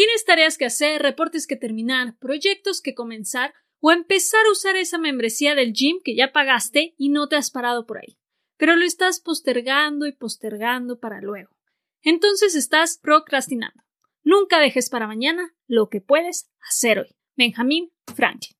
Tienes tareas que hacer, reportes que terminar, proyectos que comenzar o empezar a usar esa membresía del gym que ya pagaste y no te has parado por ahí. Pero lo estás postergando y postergando para luego. Entonces estás procrastinando. Nunca dejes para mañana lo que puedes hacer hoy. Benjamín Franklin.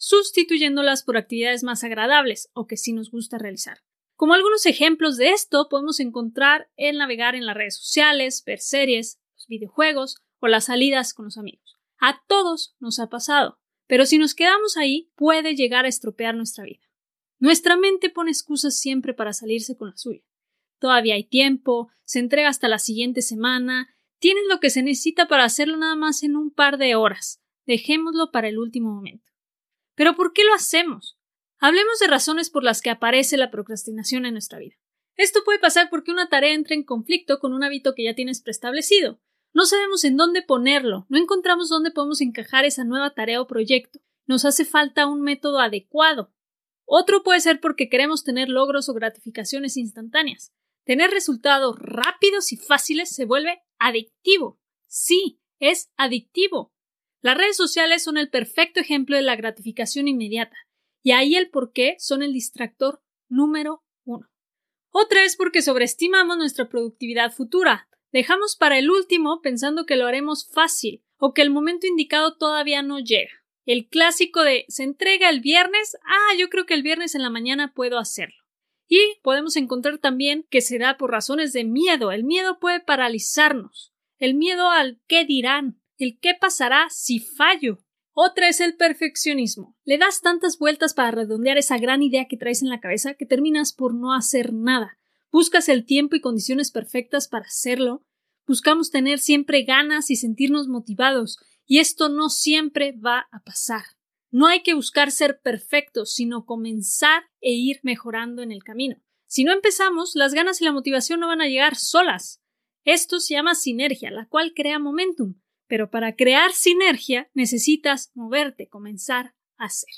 sustituyéndolas por actividades más agradables o que sí nos gusta realizar. Como algunos ejemplos de esto podemos encontrar el navegar en las redes sociales, ver series, los videojuegos o las salidas con los amigos. A todos nos ha pasado, pero si nos quedamos ahí puede llegar a estropear nuestra vida. Nuestra mente pone excusas siempre para salirse con la suya. Todavía hay tiempo, se entrega hasta la siguiente semana, tienes lo que se necesita para hacerlo nada más en un par de horas. Dejémoslo para el último momento. Pero ¿por qué lo hacemos? Hablemos de razones por las que aparece la procrastinación en nuestra vida. Esto puede pasar porque una tarea entra en conflicto con un hábito que ya tienes preestablecido. No sabemos en dónde ponerlo, no encontramos dónde podemos encajar esa nueva tarea o proyecto. Nos hace falta un método adecuado. Otro puede ser porque queremos tener logros o gratificaciones instantáneas. Tener resultados rápidos y fáciles se vuelve adictivo. Sí, es adictivo. Las redes sociales son el perfecto ejemplo de la gratificación inmediata, y ahí el por qué son el distractor número uno. Otra es porque sobreestimamos nuestra productividad futura. Dejamos para el último pensando que lo haremos fácil o que el momento indicado todavía no llega. El clásico de se entrega el viernes, ah, yo creo que el viernes en la mañana puedo hacerlo. Y podemos encontrar también que será por razones de miedo. El miedo puede paralizarnos. El miedo al qué dirán, el qué pasará si fallo. Otra es el perfeccionismo. Le das tantas vueltas para redondear esa gran idea que traes en la cabeza que terminas por no hacer nada. Buscas el tiempo y condiciones perfectas para hacerlo. Buscamos tener siempre ganas y sentirnos motivados, y esto no siempre va a pasar. No hay que buscar ser perfectos, sino comenzar e ir mejorando en el camino. Si no empezamos, las ganas y la motivación no van a llegar solas. Esto se llama sinergia, la cual crea momentum. Pero para crear sinergia necesitas moverte, comenzar a hacer.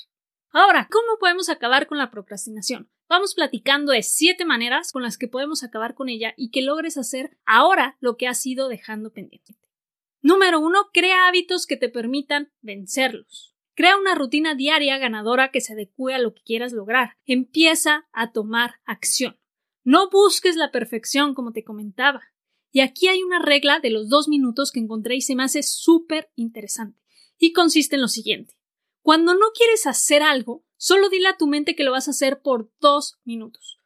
Ahora, ¿cómo podemos acabar con la procrastinación? Vamos platicando de siete maneras con las que podemos acabar con ella y que logres hacer ahora lo que has ido dejando pendiente. Número uno, crea hábitos que te permitan vencerlos. Crea una rutina diaria ganadora que se adecue a lo que quieras lograr. Empieza a tomar acción. No busques la perfección como te comentaba. Y aquí hay una regla de los dos minutos que encontré y se me hace súper interesante. Y consiste en lo siguiente. Cuando no quieres hacer algo, solo dile a tu mente que lo vas a hacer por dos minutos.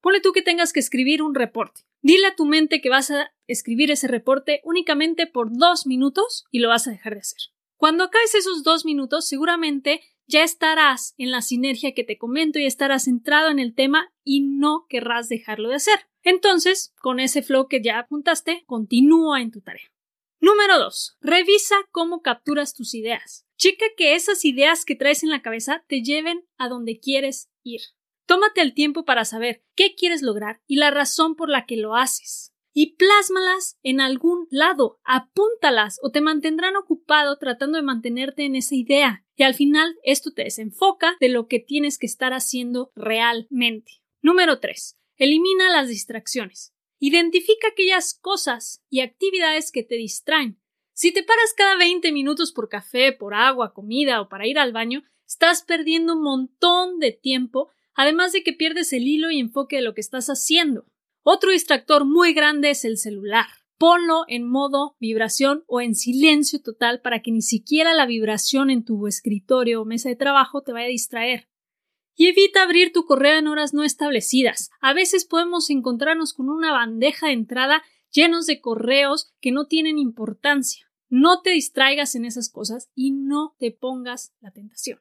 Ponle tú que tengas que escribir un reporte. Dile a tu mente que vas a escribir ese reporte únicamente por dos minutos y lo vas a dejar de hacer. Cuando acabes esos dos minutos, seguramente ya estarás en la sinergia que te comento y estarás centrado en el tema y no querrás dejarlo de hacer. Entonces, con ese flow que ya apuntaste, continúa en tu tarea. Número 2. Revisa cómo capturas tus ideas. Checa que esas ideas que traes en la cabeza te lleven a donde quieres ir. Tómate el tiempo para saber qué quieres lograr y la razón por la que lo haces. Y plásmalas en algún lado, apúntalas o te mantendrán ocupado tratando de mantenerte en esa idea. Y al final esto te desenfoca de lo que tienes que estar haciendo realmente. Número 3. Elimina las distracciones. Identifica aquellas cosas y actividades que te distraen. Si te paras cada 20 minutos por café, por agua, comida o para ir al baño, estás perdiendo un montón de tiempo, además de que pierdes el hilo y enfoque de lo que estás haciendo. Otro distractor muy grande es el celular. Ponlo en modo vibración o en silencio total para que ni siquiera la vibración en tu escritorio o mesa de trabajo te vaya a distraer. Y evita abrir tu correo en horas no establecidas. A veces podemos encontrarnos con una bandeja de entrada llenos de correos que no tienen importancia. No te distraigas en esas cosas y no te pongas la tentación.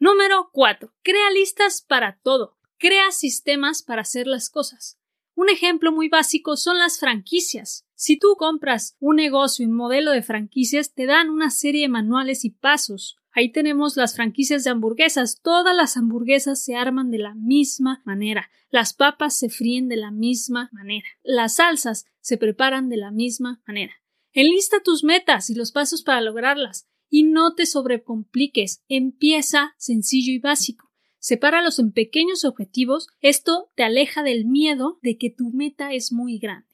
Número 4. Crea listas para todo. Crea sistemas para hacer las cosas. Un ejemplo muy básico son las franquicias. Si tú compras un negocio, un modelo de franquicias, te dan una serie de manuales y pasos. Ahí tenemos las franquicias de hamburguesas. Todas las hamburguesas se arman de la misma manera. Las papas se fríen de la misma manera. Las salsas se preparan de la misma manera. Enlista tus metas y los pasos para lograrlas. Y no te sobrecompliques. Empieza sencillo y básico. Sepáralos en pequeños objetivos. Esto te aleja del miedo de que tu meta es muy grande.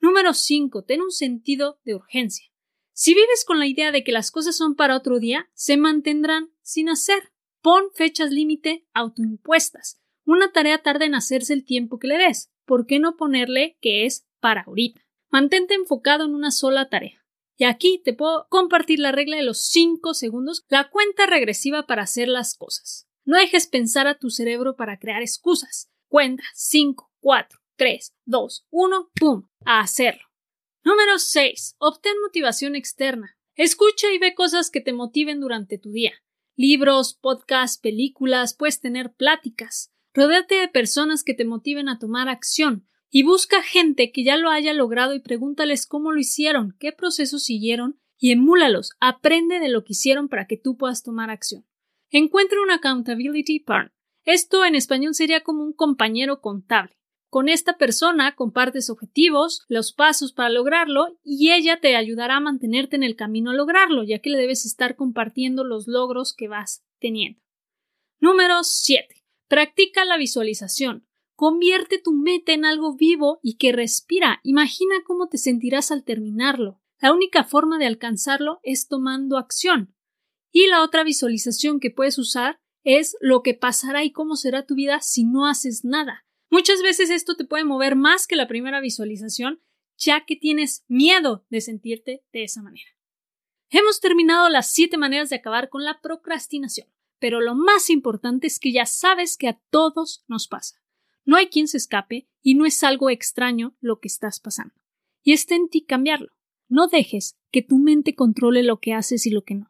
Número 5. Ten un sentido de urgencia. Si vives con la idea de que las cosas son para otro día, se mantendrán sin hacer. Pon fechas límite autoimpuestas. Una tarea tarda en hacerse el tiempo que le des. ¿Por qué no ponerle que es para ahorita? Mantente enfocado en una sola tarea. Y aquí te puedo compartir la regla de los 5 segundos, la cuenta regresiva para hacer las cosas. No dejes pensar a tu cerebro para crear excusas. Cuenta 5, 4, 3, 2, 1, ¡pum! A hacerlo. Número 6. Obtén motivación externa. Escucha y ve cosas que te motiven durante tu día. Libros, podcasts, películas, puedes tener pláticas. Rodéate de personas que te motiven a tomar acción. Y busca gente que ya lo haya logrado y pregúntales cómo lo hicieron, qué procesos siguieron y emúlalos. Aprende de lo que hicieron para que tú puedas tomar acción. Encuentra un accountability partner. Esto en español sería como un compañero contable. Con esta persona compartes objetivos, los pasos para lograrlo y ella te ayudará a mantenerte en el camino a lograrlo, ya que le debes estar compartiendo los logros que vas teniendo. Número 7. Practica la visualización. Convierte tu meta en algo vivo y que respira. Imagina cómo te sentirás al terminarlo. La única forma de alcanzarlo es tomando acción. Y la otra visualización que puedes usar es lo que pasará y cómo será tu vida si no haces nada. Muchas veces esto te puede mover más que la primera visualización, ya que tienes miedo de sentirte de esa manera. Hemos terminado las siete maneras de acabar con la procrastinación, pero lo más importante es que ya sabes que a todos nos pasa. No hay quien se escape y no es algo extraño lo que estás pasando. Y está en ti cambiarlo. No dejes que tu mente controle lo que haces y lo que no.